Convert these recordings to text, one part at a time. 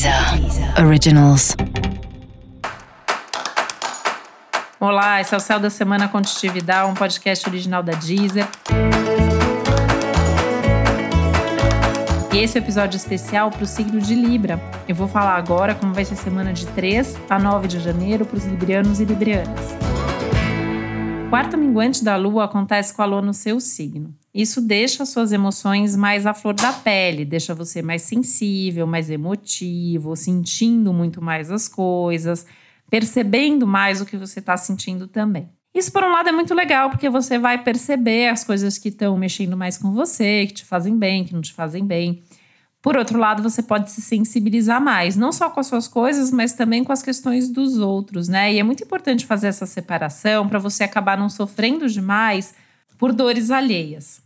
Deezer Originals. Olá, esse é o Céu da Semana Contitividade, um podcast original da Deezer. E esse é o episódio especial para o signo de Libra. Eu vou falar agora como vai ser a semana de 3 a 9 de janeiro para os librianos e librianas. O quarto minguante da lua acontece com a lua no seu signo. Isso deixa suas emoções mais à flor da pele, deixa você mais sensível, mais emotivo, sentindo muito mais as coisas, percebendo mais o que você está sentindo também. Isso, por um lado, é muito legal, porque você vai perceber as coisas que estão mexendo mais com você, que te fazem bem, que não te fazem bem. Por outro lado, você pode se sensibilizar mais, não só com as suas coisas, mas também com as questões dos outros, né? E é muito importante fazer essa separação para você acabar não sofrendo demais por dores alheias.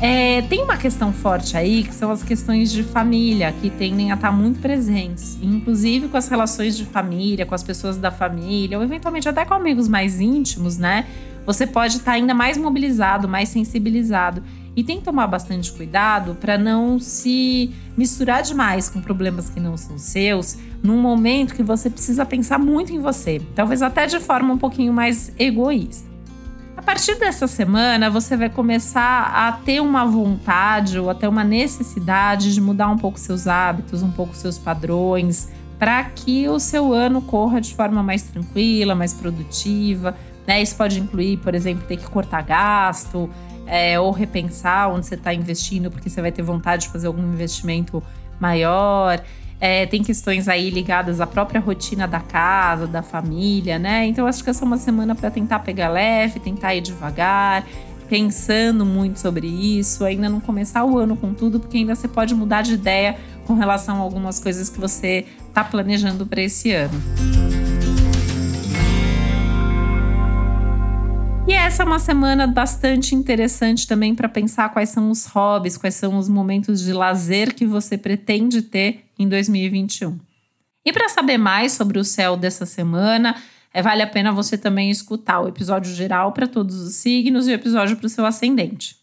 É, tem uma questão forte aí, que são as questões de família, que tendem a estar muito presentes, inclusive com as relações de família, com as pessoas da família, ou eventualmente até com amigos mais íntimos, né? Você pode estar ainda mais mobilizado, mais sensibilizado. E tem que tomar bastante cuidado para não se misturar demais com problemas que não são seus, num momento que você precisa pensar muito em você, talvez até de forma um pouquinho mais egoísta. A partir dessa semana, você vai começar a ter uma vontade ou até uma necessidade de mudar um pouco seus hábitos, um pouco seus padrões, para que o seu ano corra de forma mais tranquila, mais produtiva. Né? Isso pode incluir, por exemplo, ter que cortar gasto é, ou repensar onde você está investindo, porque você vai ter vontade de fazer algum investimento maior. É, tem questões aí ligadas à própria rotina da casa, da família, né? Então acho que essa é uma semana para tentar pegar leve, tentar ir devagar, pensando muito sobre isso, ainda não começar o ano com tudo, porque ainda você pode mudar de ideia com relação a algumas coisas que você está planejando para esse ano. Essa é uma semana bastante interessante também para pensar quais são os hobbies, quais são os momentos de lazer que você pretende ter em 2021. E para saber mais sobre o céu dessa semana, é, vale a pena você também escutar o episódio geral para todos os signos e o episódio para o seu ascendente.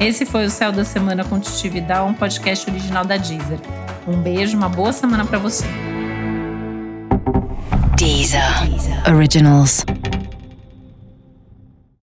Esse foi o Céu da Semana com Titividade, um podcast original da Deezer. Um beijo, uma boa semana para você. Deezer. Originals.